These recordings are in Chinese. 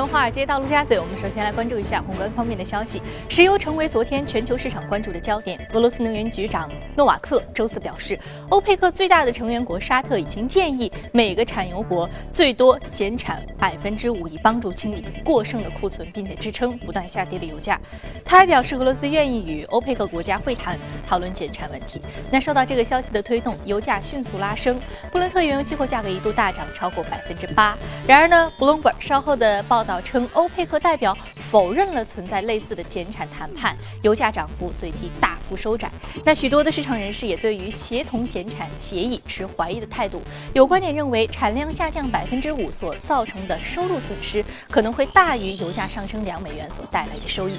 从华尔街到陆家嘴，我们首先来关注一下宏观方面的消息。石油成为昨天全球市场关注的焦点。俄罗斯能源局长诺瓦克周四表示，欧佩克最大的成员国沙特已经建议每个产油国最多减产百分之五，以帮助清理过剩的库存，并且支撑不断下跌的油价。他还表示，俄罗斯愿意与欧佩克国家会谈，讨论减产问题。那受到这个消息的推动，油价迅速拉升，布伦特原油期货价格一度大涨超过百分之八。然而呢，Bloomberg 稍后的报。道道称，欧佩克代表否认了存在类似的减产谈判，油价涨幅随即大幅收窄。那许多的市场人士也对于协同减产协议持怀疑的态度。有观点认为，产量下降百分之五所造成的收入损失可能会大于油价上升两美元所带来的收益。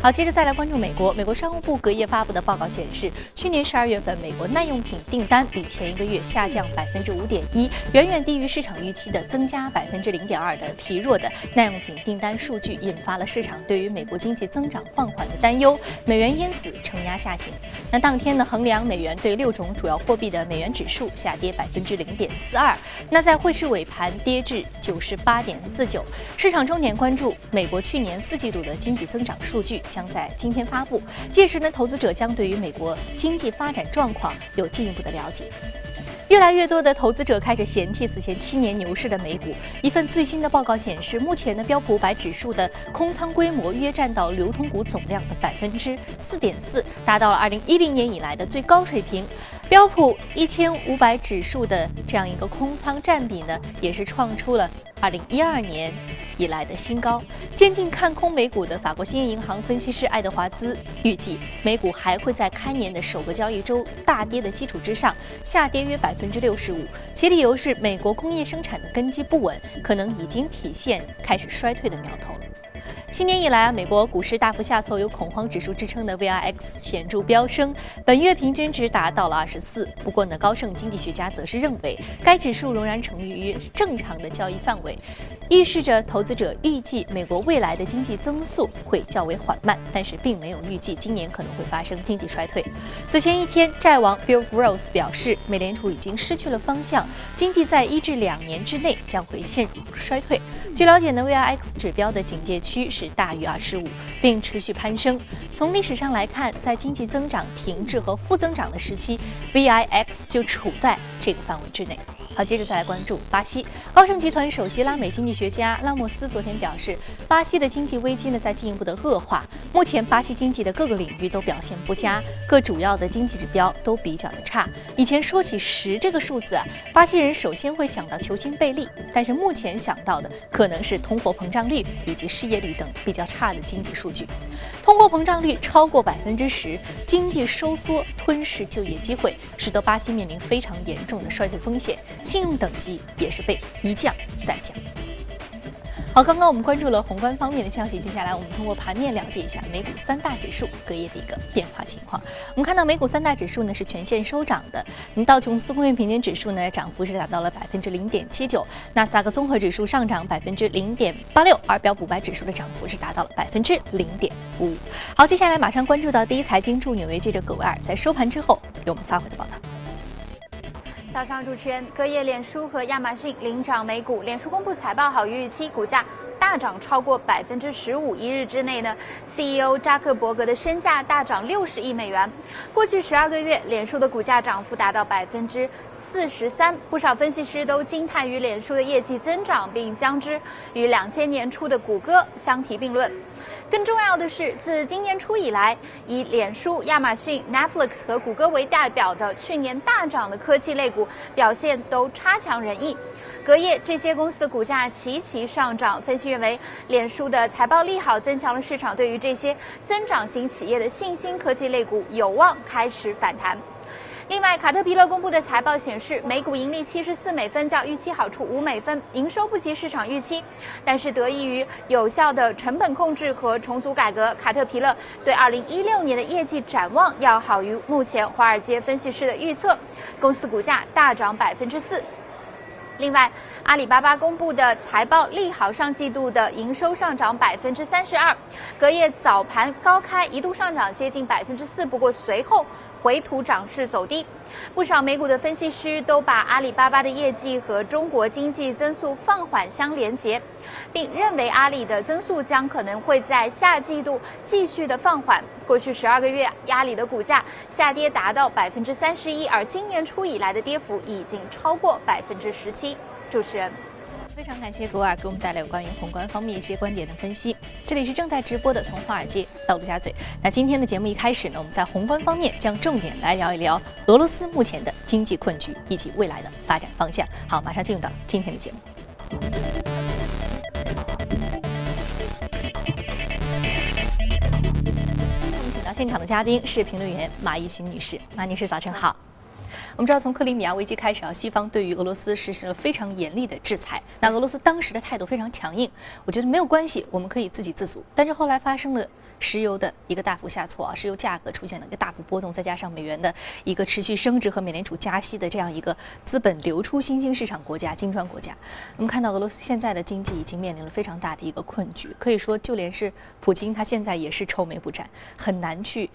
好，接着再来关注美国。美国商务部隔夜发布的报告显示，去年十二月份美国耐用品订单比前一个月下降百分之五点一，远远低于市场预期的增加百分之零点二的疲弱的耐用品订单数据，引发了市场对于美国经济增长放缓的担忧，美元因此承压下行。那当天呢，衡量美元对六种主要货币的美元指数下跌百分之零点四二，那在汇市尾盘跌至九十八点四九。市场重点关注美国去年四季度的经济增长数据。将在今天发布，届时呢，投资者将对于美国经济发展状况有进一步的了解。越来越多的投资者开始嫌弃此前七年牛市的美股。一份最新的报告显示，目前的标普五百指数的空仓规模约占到流通股总量的百分之四点四，达到了二零一零年以来的最高水平。标普一千五百指数的这样一个空仓占比呢，也是创出了二零一二年以来的新高。坚定看空美股的法国兴业银行分析师爱德华兹预计，美股还会在开年的首个交易周大跌的基础之上下跌约百分之六十五，其理由是美国工业生产的根基不稳，可能已经体现开始衰退的苗头了。新年以来啊，美国股市大幅下挫，有恐慌指数支撑的 VIX 显著飙升，本月平均值达到了二十四。不过呢，高盛经济学家则是认为，该指数仍然处于正常的交易范围，预示着投资者预计美国未来的经济增速会较为缓慢，但是并没有预计今年可能会发生经济衰退。此前一天，债王 Bill Gross 表示，美联储已经失去了方向，经济在一至两年之内将会陷入衰退。据了解呢，VIX 指标的警戒区是大于二十五，并持续攀升。从历史上来看，在经济增长停滞和负增长的时期，VIX 就处在这个范围之内。好，接着再来关注巴西。高盛集团首席拉美经济学家拉莫斯昨天表示，巴西的经济危机呢在进一步的恶化。目前巴西经济的各个领域都表现不佳，各主要的经济指标都比较的差。以前说起十这个数字啊，巴西人首先会想到球星贝利，但是目前想到的可能是通货膨胀率以及失业率等比较差的经济数据。通货膨胀率超过百分之十，经济收缩吞噬就业机会，使得巴西面临非常严重的衰退风险，信用等级也是被一降再降。好，刚刚我们关注了宏观方面的消息，接下来我们通过盘面了解一下美股三大指数隔夜的一个变化情况。我们看到美股三大指数呢是全线收涨的，那道琼斯工业平均指数呢涨幅是达到了百分之零点七九，纳斯达克综合指数上涨百分之零点八六，而标普五百指数的涨幅是达到了百分之零点五。好，接下来马上关注到第一财经驻纽约记者葛维尔在收盘之后给我们发回的报道。早上，主持人，隔夜，脸书和亚马逊领涨美股。脸书公布财报好于预期，股价大涨超过百分之十五。一日之内呢，CEO 扎克伯格的身价大涨六十亿美元。过去十二个月，脸书的股价涨幅达到百分之四十三。不少分析师都惊叹于脸书的业绩增长，并将之与两千年初的谷歌相提并论。更重要的是，自今年初以来，以脸书、亚马逊、Netflix 和谷歌为代表的去年大涨的科技类股表现都差强人意。隔夜，这些公司的股价齐齐上涨。分析认为，脸书的财报利好增强了市场对于这些增长型企业的信心，科技类股有望开始反弹。另外，卡特彼勒公布的财报显示，每股盈利七十四美分，较预期好出五美分，营收不及市场预期。但是，得益于有效的成本控制和重组改革，卡特彼勒对二零一六年的业绩展望要好于目前华尔街分析师的预测。公司股价大涨百分之四。另外，阿里巴巴公布的财报利好，上季度的营收上涨百分之三十二，隔夜早盘高开一度上涨接近百分之四，不过随后。回吐涨势走低。不少美股的分析师都把阿里巴巴的业绩和中国经济增速放缓相连接，并认为阿里的增速将可能会在下季度继续的放缓。过去十二个月，阿里的股价下跌达到百分之三十一，而今年初以来的跌幅已经超过百分之十七。主持人。非常感谢格瓦给我们带来有关于宏观方面一些观点的分析。这里是正在直播的《从华尔街到陆家嘴》。那今天的节目一开始呢，我们在宏观方面将重点来聊一聊俄罗斯目前的经济困局以及未来的发展方向。好，马上进入到今天的节目。我们请到现场的嘉宾是评论员马一群女士，马女士早晨好。我们知道，从克里米亚危机开始啊，西方对于俄罗斯实施了非常严厉的制裁。那俄罗斯当时的态度非常强硬，我觉得没有关系，我们可以自给自足。但是后来发生了石油的一个大幅下挫啊，石油价格出现了一个大幅波动，再加上美元的一个持续升值和美联储加息的这样一个资本流出新兴市场国家、金砖国家，我们看到俄罗斯现在的经济已经面临了非常大的一个困局，可以说就连是普京他现在也是愁眉不展，很难去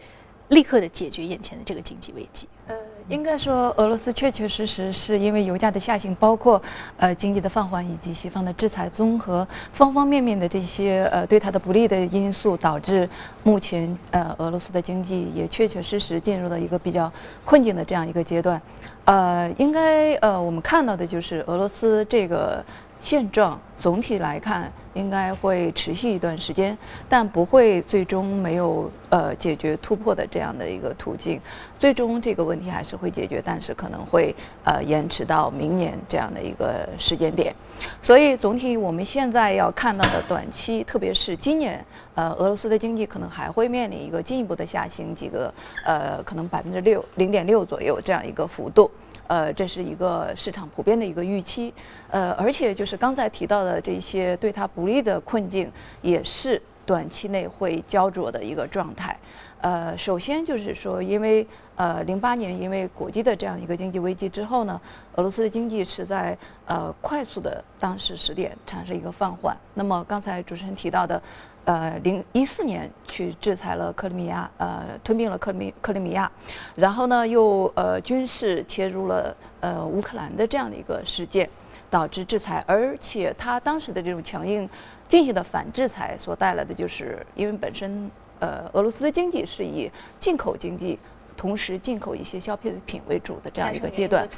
立刻的解决眼前的这个经济危机。呃，应该说，俄罗斯确确实实是因为油价的下行，包括呃经济的放缓以及西方的制裁综合方方面面的这些呃对它的不利的因素，导致目前呃俄罗斯的经济也确确实实进入了一个比较困境的这样一个阶段。呃，应该呃我们看到的就是俄罗斯这个。现状总体来看应该会持续一段时间，但不会最终没有呃解决突破的这样的一个途径。最终这个问题还是会解决，但是可能会呃延迟到明年这样的一个时间点。所以总体我们现在要看到的短期，特别是今年，呃，俄罗斯的经济可能还会面临一个进一步的下行，几个呃可能百分之六零点六左右这样一个幅度。呃，这是一个市场普遍的一个预期，呃，而且就是刚才提到的这些对它不利的困境，也是短期内会焦灼的一个状态。呃，首先就是说，因为呃，零八年因为国际的这样一个经济危机之后呢，俄罗斯的经济是在呃快速的当时时点产生一个放缓。那么刚才主持人提到的。呃，零一四年去制裁了克里米亚，呃，吞并了克里米克里米亚，然后呢，又呃军事切入了呃乌克兰的这样的一个事件，导致制裁，而且他当时的这种强硬进行的反制裁所带来的，就是因为本身呃俄罗斯的经济是以进口经济，同时进口一些消费品为主的这样一个阶段，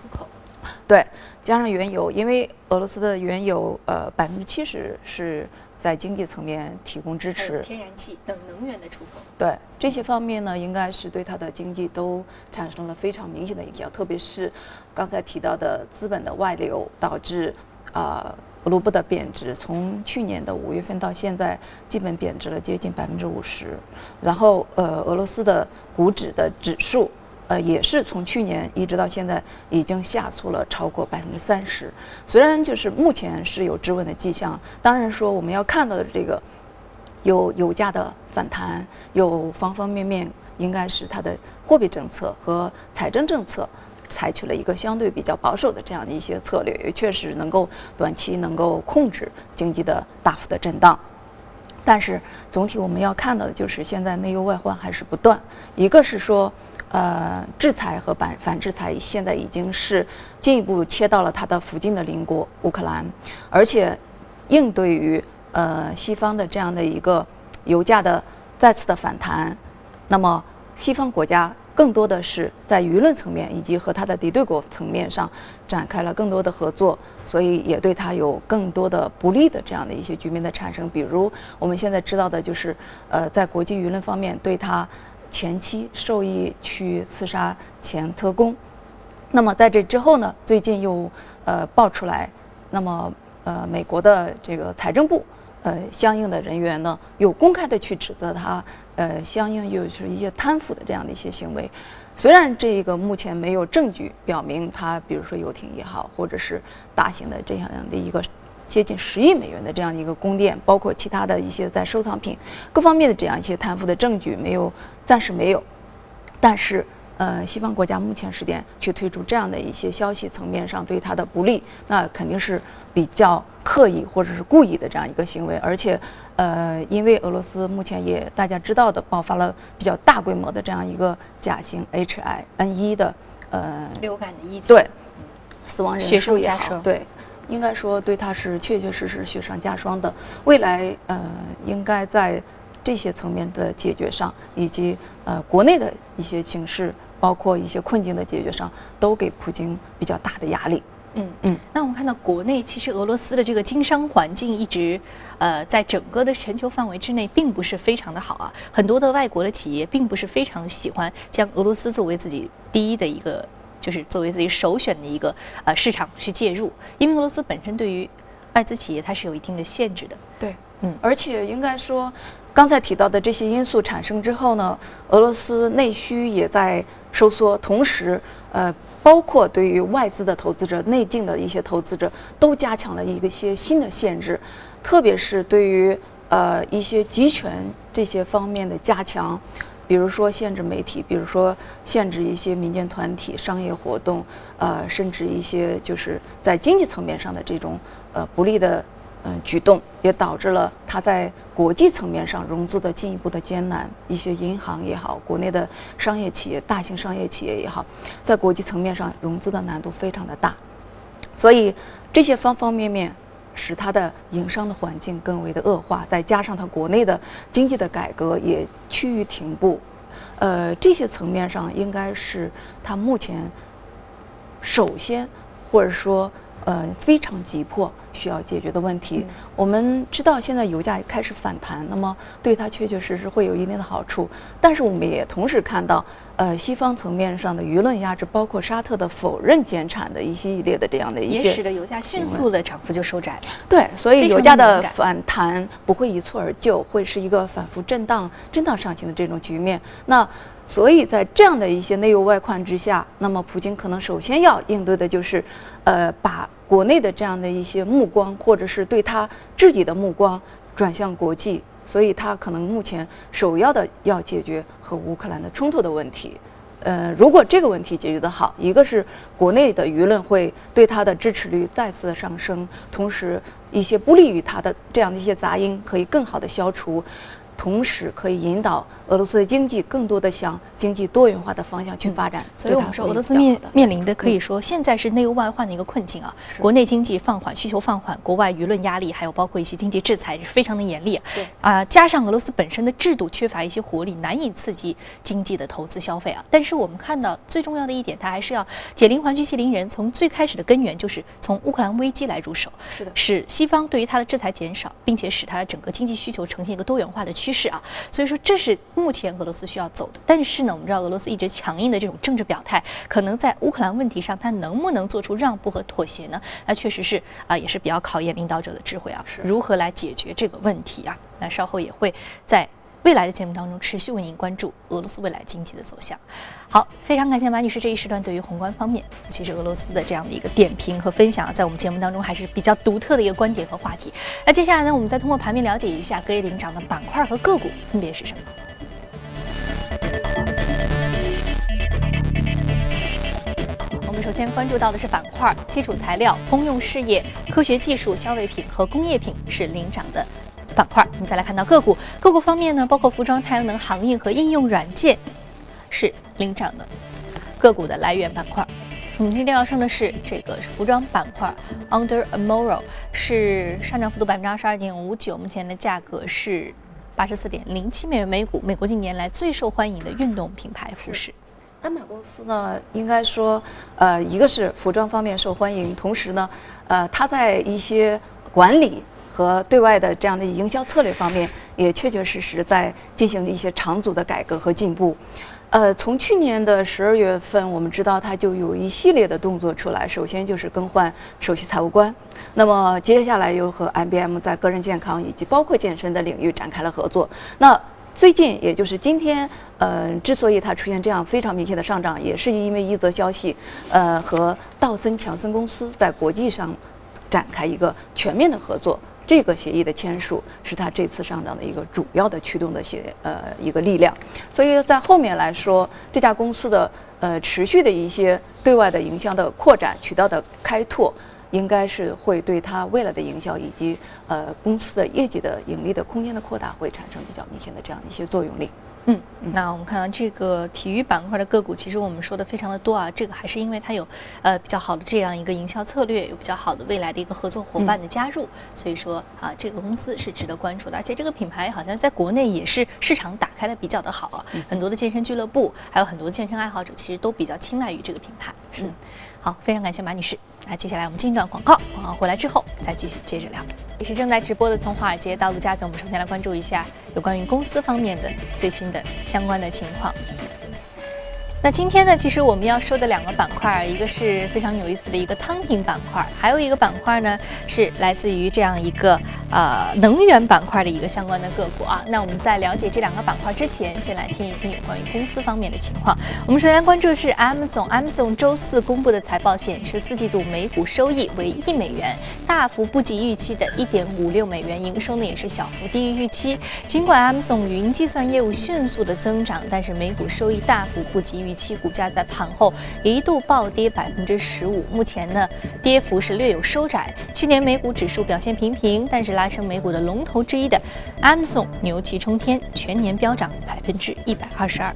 对，加上原油，因为俄罗斯的原油呃百分之七十是。在经济层面提供支持，天然气等能源的出口，对这些方面呢，应该是对它的经济都产生了非常明显的影响。特别是刚才提到的资本的外流，导致啊卢布的贬值，从去年的五月份到现在，基本贬值了接近百分之五十。然后呃，俄罗斯的股指的指数。呃，也是从去年一直到现在，已经下挫了超过百分之三十。虽然就是目前是有止稳的迹象，当然说我们要看到的这个有油价的反弹，有方方面面，应该是它的货币政策和财政政策采取了一个相对比较保守的这样的一些策略，也确实能够短期能够控制经济的大幅的震荡。但是总体我们要看到的就是现在内忧外患还是不断，一个是说。呃，制裁和反反制裁现在已经是进一步切到了它的附近的邻国乌克兰，而且应对于呃西方的这样的一个油价的再次的反弹，那么西方国家更多的是在舆论层面以及和它的敌对国层面上展开了更多的合作，所以也对它有更多的不利的这样的一些局面的产生。比如我们现在知道的就是呃，在国际舆论方面对它。前期受益去刺杀前特工，那么在这之后呢？最近又呃爆出来，那么呃美国的这个财政部呃相应的人员呢，又公开的去指责他呃相应又是一些贪腐的这样的一些行为。虽然这个目前没有证据表明他，比如说游艇也好，或者是大型的这样的一个。接近十亿美元的这样一个宫殿，包括其他的一些在收藏品各方面的这样一些贪腐的证据没有，暂时没有。但是呃，西方国家目前时点去推出这样的一些消息层面上对它的不利，那肯定是比较刻意或者是故意的这样一个行为。而且，呃，因为俄罗斯目前也大家知道的爆发了比较大规模的这样一个甲型 H1N1 的呃流感的疫情，对，死亡人数也加霜，对，应该说对他是确确实实雪上加霜的。未来呃，应该在这些层面的解决上，以及呃国内的一些形势。包括一些困境的解决上，都给普京比较大的压力。嗯嗯。那我们看到国内其实俄罗斯的这个经商环境一直，呃，在整个的全球范围之内并不是非常的好啊。很多的外国的企业并不是非常喜欢将俄罗斯作为自己第一的一个，就是作为自己首选的一个呃市场去介入，因为俄罗斯本身对于外资企业它是有一定的限制的。对，嗯，而且应该说。刚才提到的这些因素产生之后呢，俄罗斯内需也在收缩，同时，呃，包括对于外资的投资者、内境的一些投资者，都加强了一个些新的限制，特别是对于呃一些集权这些方面的加强，比如说限制媒体，比如说限制一些民间团体商业活动，呃，甚至一些就是在经济层面上的这种呃不利的。嗯，举动也导致了它在国际层面上融资的进一步的艰难。一些银行也好，国内的商业企业、大型商业企业也好，在国际层面上融资的难度非常的大。所以这些方方面面使它的营商的环境更为的恶化，再加上它国内的经济的改革也趋于停步。呃，这些层面上应该是它目前首先或者说呃非常急迫。需要解决的问题，我们知道现在油价开始反弹，那么对它确确实实会有一定的好处。但是我们也同时看到，呃，西方层面上的舆论压制，包括沙特的否认减产的一系列的这样的一些，也使得油价迅速的涨幅就收窄了。对，所以油价的反弹不会一蹴而就，会是一个反复震荡、震荡上行的这种局面。那所以在这样的一些内忧外患之下，那么普京可能首先要应对的就是，呃，把。国内的这样的一些目光，或者是对他自己的目光转向国际，所以他可能目前首要的要解决和乌克兰的冲突的问题。呃，如果这个问题解决得好，一个是国内的舆论会对他的支持率再次的上升，同时一些不利于他的这样的一些杂音可以更好的消除。同时可以引导俄罗斯的经济更多的向经济多元化的方向去发展。所以我们说，俄罗斯面面临的可以说现在是内忧外患的一个困境啊。国内经济放缓，需求放缓，国外舆论压力，还有包括一些经济制裁，是非常的严厉。对啊，加上俄罗斯本身的制度缺乏一些活力，难以刺激经济的投资消费啊。但是我们看到最重要的一点，它还是要解铃还须系铃人，从最开始的根源就是从乌克兰危机来入手。是的，使西方对于它的制裁减少，并且使它整个经济需求呈现一个多元化的趋。趋势啊，所以说这是目前俄罗斯需要走的。但是呢，我们知道俄罗斯一直强硬的这种政治表态，可能在乌克兰问题上，它能不能做出让步和妥协呢？那确实是啊，也是比较考验领导者的智慧啊，如何来解决这个问题啊？那稍后也会在。未来的节目当中，持续为您关注俄罗斯未来经济的走向。好，非常感谢马女士这一时段对于宏观方面，尤其实俄罗斯的这样的一个点评和分享，在我们节目当中还是比较独特的一个观点和话题。那接下来呢，我们再通过盘面了解一下隔夜领涨的板块和个股分别是什么。我们首先关注到的是板块，基础材料、公用事业、科学技术、消费品和工业品是领涨的。板块，我们再来看到个股。个股方面呢，包括服装、太阳能、航运和应用软件是领涨的个股的来源板块。我们今天要上的是这个服装板块，Under Armour 是上涨幅度百分之二十二点五九，目前的价格是八十四点零七美元每股。美国近年来最受欢迎的运动品牌服饰。安马公司呢，应该说，呃，一个是服装方面受欢迎，同时呢，呃，它在一些管理。和对外的这样的营销策略方面，也确确实实在进行了一些长足的改革和进步。呃，从去年的十二月份，我们知道它就有一系列的动作出来。首先就是更换首席财务官，那么接下来又和 IBM 在个人健康以及包括健身的领域展开了合作。那最近，也就是今天，呃，之所以它出现这样非常明显的上涨，也是因为一则消息，呃，和道森强森公司在国际上展开一个全面的合作。这个协议的签署是它这次上涨的一个主要的驱动的协呃一个力量，所以在后面来说，这家公司的呃持续的一些对外的营销的扩展、渠道的开拓，应该是会对它未来的营销以及呃公司的业绩的盈利的空间的扩大会产生比较明显的这样的一些作用力。嗯，那我们看到这个体育板块的个股，其实我们说的非常的多啊。这个还是因为它有呃比较好的这样一个营销策略，有比较好的未来的一个合作伙伴的加入，所以说啊，这个公司是值得关注的。而且这个品牌好像在国内也是市场打开的比较的好啊，很多的健身俱乐部，还有很多健身爱好者，其实都比较青睐于这个品牌。嗯，好，非常感谢马女士。那接下来我们进一段广告，广告回来之后再继续接着聊。也是正在直播的，从华尔街到陆家嘴，我们首先来关注一下有关于公司方面的最新的相关的情况。那今天呢，其实我们要说的两个板块，一个是非常有意思的一个汤品板块，还有一个板块呢是来自于这样一个呃能源板块的一个相关的个股啊。那我们在了解这两个板块之前，先来听一听有关于公司方面的情况。我们首先关注的是 Amazon，Amazon 周四公布的财报显示，四季度每股收益为一美元，大幅不及预期的一点五六美元，营收呢也是小幅低于预期。尽管 Amazon 云计算业务迅速的增长，但是每股收益大幅不及预。期股价在盘后一度暴跌百分之十五，目前呢跌幅是略有收窄。去年美股指数表现平平，但是拉升美股的龙头之一的 Amazon 牛气冲天，全年飙涨百分之一百二十二。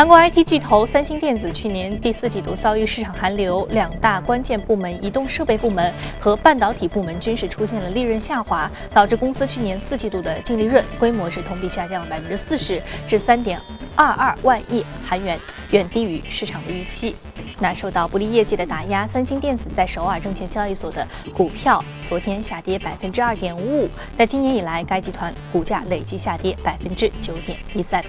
韩国 IT 巨头三星电子去年第四季度遭遇市场寒流，两大关键部门移动设备部门和半导体部门均是出现了利润下滑，导致公司去年四季度的净利润规模是同比下降了百分之四十至三点二二万亿韩元，远低于市场的预期。那受到不利业绩的打压，三星电子在首尔证券交易所的股票昨天下跌百分之二点五五，在今年以来，该集团股价累计下跌百分之九点一三。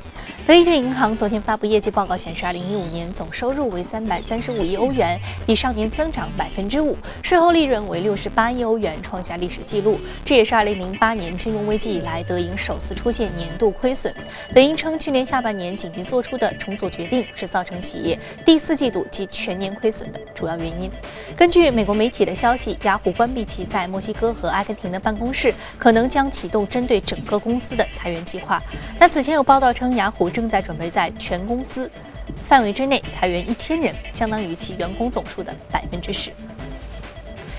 德意志银行昨天发布业绩报告，显示，二零一五年总收入为三百三十五亿欧元，比上年增长百分之五，税后利润为六十八亿欧元，创下历史纪录。这也是二零零八年金融危机以来，德银首次出现年度亏损。德银称，去年下半年紧急做出的重组决定，是造成企业第四季度及全年亏损的主要原因。根据美国媒体的消息，雅虎关闭其在墨西哥和阿根廷的办公室，可能将启动针对整个公司的裁员计划。那此前有报道称，雅虎正在准备在全公公司范围之内裁员一千人，相当于其员工总数的百分之十。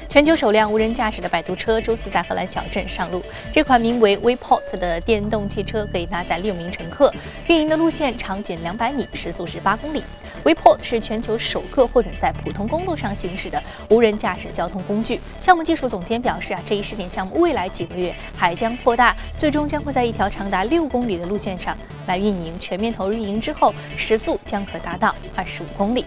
全球首辆无人驾驶的摆渡车周四在荷兰小镇上路。这款名为 WePort 的电动汽车可以搭载六名乘客，运营的路线长仅两百米，时速是八公里。WePort 是全球首个获准在普通公路上行驶的无人驾驶交通工具。项目技术总监表示啊，这一试点项目未来几个月还将扩大，最终将会在一条长达六公里的路线上来运营。全面投入运营之后，时速将可达到二十五公里。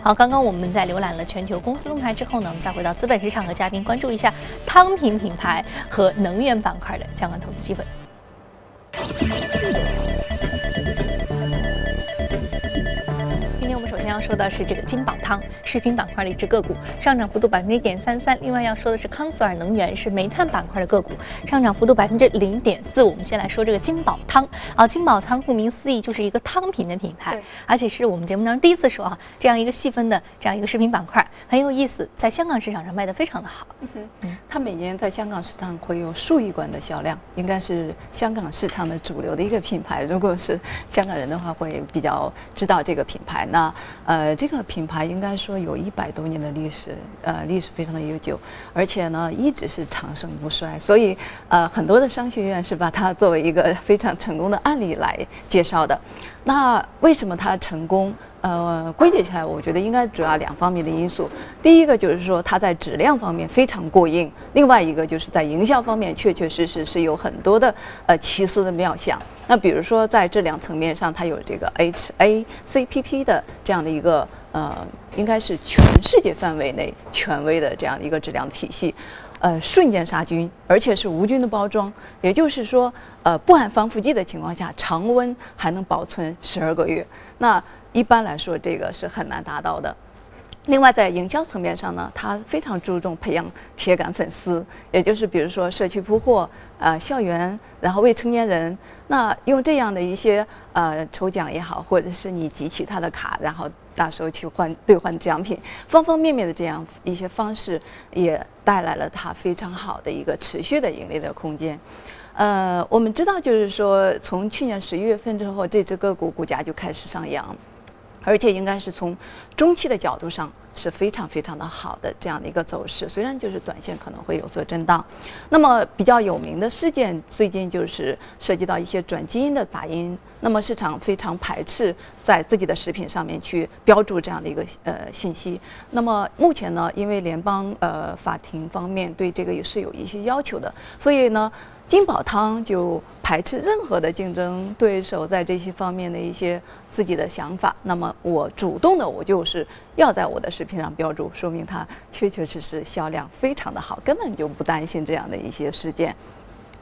好，刚刚我们在浏览了全球公司动态之后呢，我们再回到资本市场和嘉宾关注一下汤品品牌和能源板块的相关投资机会。要说的是这个金宝汤食品板块的一只个股，上涨幅度百分之一点三三。另外要说的是康索尔能源是煤炭板块的个股，上涨幅度百分之零点四。我们先来说这个金宝汤啊，金宝汤顾名思义就是一个汤品的品牌，而且是我们节目当中第一次说啊，这样一个细分的这样一个食品板块很有意思，在香港市场上卖的非常的好。嗯，它每年在香港市场会有数亿罐的销量，应该是香港市场的主流的一个品牌。如果是香港人的话，会比较知道这个品牌。那呃，这个品牌应该说有一百多年的历史，呃，历史非常的悠久，而且呢一直是长盛不衰，所以呃很多的商学院是把它作为一个非常成功的案例来介绍的。那为什么它成功？呃，归结起来，我觉得应该主要两方面的因素。第一个就是说它在质量方面非常过硬，另外一个就是在营销方面确确实实是有很多的呃奇思的妙想。那比如说在质量层面上，它有这个 HACCP 的这样的一个呃，应该是全世界范围内权威的这样的一个质量体系，呃，瞬间杀菌，而且是无菌的包装，也就是说，呃，不含防腐剂的情况下，常温还能保存十二个月。那一般来说，这个是很难达到的。另外，在营销层面上呢，它非常注重培养铁杆粉丝，也就是比如说社区铺货、呃校园，然后未成年人，那用这样的一些呃抽奖也好，或者是你集齐他的卡，然后到时候去换兑换奖品，方方面面的这样一些方式，也带来了它非常好的一个持续的盈利的空间。呃，我们知道，就是说从去年十一月份之后，这只个股股价就开始上扬。而且应该是从中期的角度上是非常非常的好的这样的一个走势，虽然就是短线可能会有所震荡。那么比较有名的事件，最近就是涉及到一些转基因的杂音，那么市场非常排斥在自己的食品上面去标注这样的一个呃信息。那么目前呢，因为联邦呃法庭方面对这个也是有一些要求的，所以呢。金宝汤就排斥任何的竞争对手在这些方面的一些自己的想法。那么我主动的，我就是要在我的视频上标注，说明它确确实实销量非常的好，根本就不担心这样的一些事件。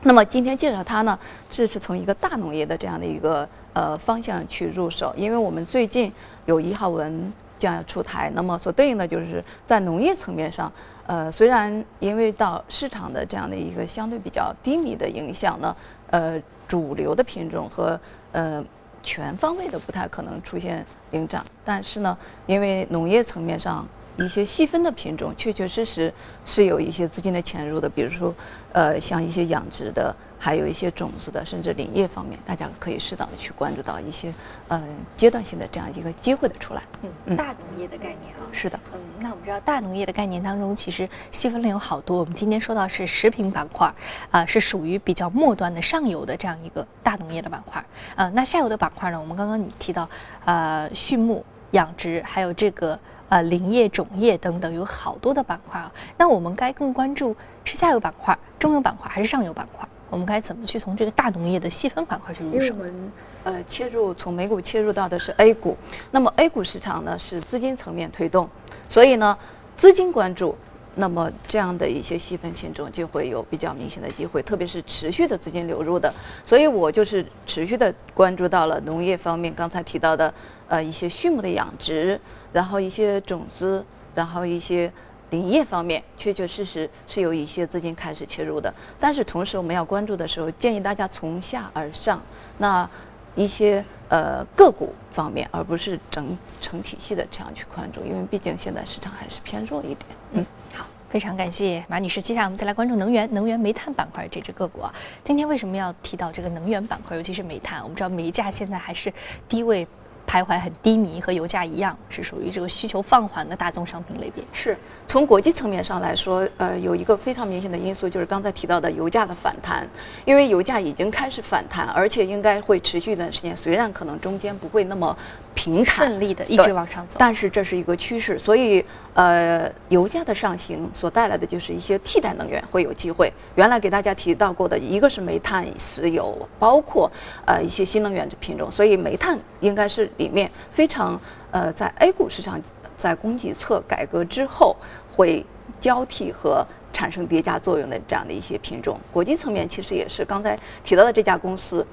那么今天介绍它呢，这是从一个大农业的这样的一个呃方向去入手，因为我们最近有一号文将要出台，那么所对应的就是在农业层面上。呃，虽然因为到市场的这样的一个相对比较低迷的影响呢，呃，主流的品种和呃全方位的不太可能出现领涨，但是呢，因为农业层面上。一些细分的品种，确确实实是有一些资金的潜入的，比如说，呃，像一些养殖的，还有一些种子的，甚至林业方面，大家可以适当的去关注到一些，嗯，阶段性的这样一个机会的出来。嗯，大农业的概念啊，是的。嗯，那我们知道大农业的概念当中，其实细分类有好多。我们今天说到是食品板块，啊，是属于比较末端的上游的这样一个大农业的板块。呃，那下游的板块呢？我们刚刚你提到，呃，畜牧养殖，还有这个。呃，林业、种业等等，有好多的板块啊。那我们该更关注是下游板块、中游板块还是上游板块？我们该怎么去从这个大农业的细分板块去入手？我们呃切入从美股切入到的是 A 股，那么 A 股市场呢是资金层面推动，所以呢资金关注，那么这样的一些细分品种就会有比较明显的机会，特别是持续的资金流入的。所以我就是持续的关注到了农业方面，刚才提到的呃一些畜牧的养殖。然后一些种子，然后一些林业方面，确确实实是有一些资金开始切入的。但是同时，我们要关注的时候，建议大家从下而上，那一些呃个股方面，而不是整成体系的这样去关注，因为毕竟现在市场还是偏弱一点。嗯，好，非常感谢马女士。接下来我们再来关注能源、能源煤炭板块这只个股啊。今天为什么要提到这个能源板块，尤其是煤炭？我们知道煤价现在还是低位。徘徊很低迷，和油价一样，是属于这个需求放缓的大宗商品类别。是从国际层面上来说，呃，有一个非常明显的因素，就是刚才提到的油价的反弹。因为油价已经开始反弹，而且应该会持续一段时间，虽然可能中间不会那么平坦顺利的一直往上走，但是这是一个趋势。所以，呃，油价的上行所带来的就是一些替代能源会有机会。原来给大家提到过的一个是煤炭、石油，包括呃一些新能源的品种，所以煤炭应该是。里面非常呃，在 A 股市场在供给侧改革之后，会交替和产生叠加作用的这样的一些品种。国际层面其实也是刚才提到的这家公司，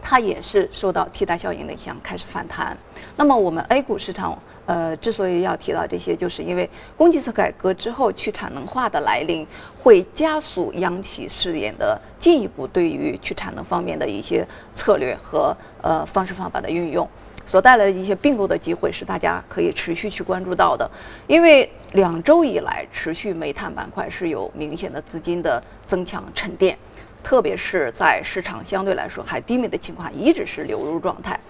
它也是受到替代效应的影响开始反弹。那么我们 A 股市场呃之所以要提到这些，就是因为供给侧改革之后去产能化的来临，会加速央企试点的进一步对于去产能方面的一些策略和呃方式方法的运用。所带来的一些并购的机会是大家可以持续去关注到的，因为两周以来持续煤炭板块是有明显的资金的增强沉淀，特别是在市场相对来说还低迷的情况，一直是流入状态。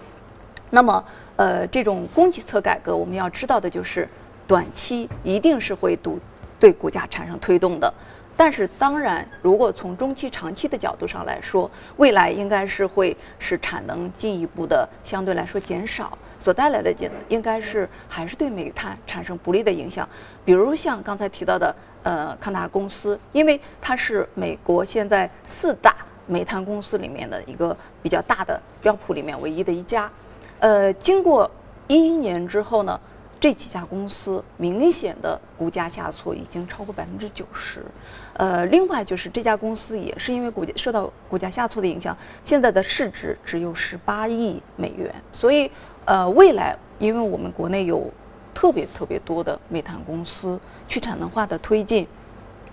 那么，呃，这种供给侧改革，我们要知道的就是，短期一定是会对对股价产生推动的。但是，当然，如果从中期、长期的角度上来说，未来应该是会使产能进一步的相对来说减少，所带来的应应该是还是对煤炭产生不利的影响。比如像刚才提到的，呃，康达公司，因为它是美国现在四大煤炭公司里面的一个比较大的标普里面唯一的一家，呃，经过一一年之后呢。这几家公司明显的股价下挫已经超过百分之九十，呃，另外就是这家公司也是因为股价受到股价下挫的影响，现在的市值只有十八亿美元。所以，呃，未来因为我们国内有特别特别多的煤炭公司去产能化的推进，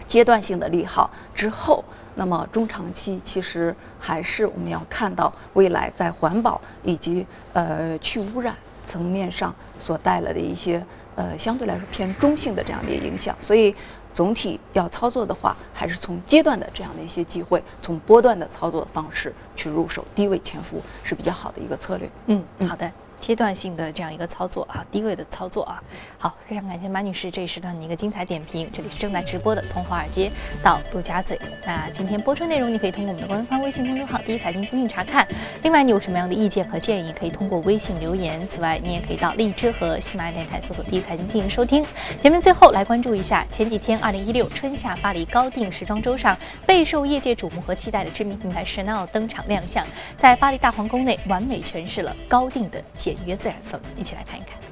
阶段性的利好之后，那么中长期其实还是我们要看到未来在环保以及呃去污染。层面上所带来的一些呃相对来说偏中性的这样的影响，所以总体要操作的话，还是从阶段的这样的一些机会，从波段的操作方式去入手，低位潜伏是比较好的一个策略。嗯，好的。阶段性的这样一个操作啊，低位的操作啊。好，非常感谢马女士这一时段的一个精彩点评。这里是正在直播的，从华尔街到陆家嘴。那今天播出内容，你可以通过我们的官方微信公众号“第一财经资讯”查看。另外，你有什么样的意见和建议，可以通过微信留言。此外，你也可以到荔枝和喜马拉雅电台搜索“第一财经”进行收听。节目最后来关注一下，前几天二零一六春夏巴黎高定时装周上备受业界瞩目和期待的知名品牌 Chanel 登场亮相，在巴黎大皇宫内完美诠释了高定的简约自然风。一起来看一看。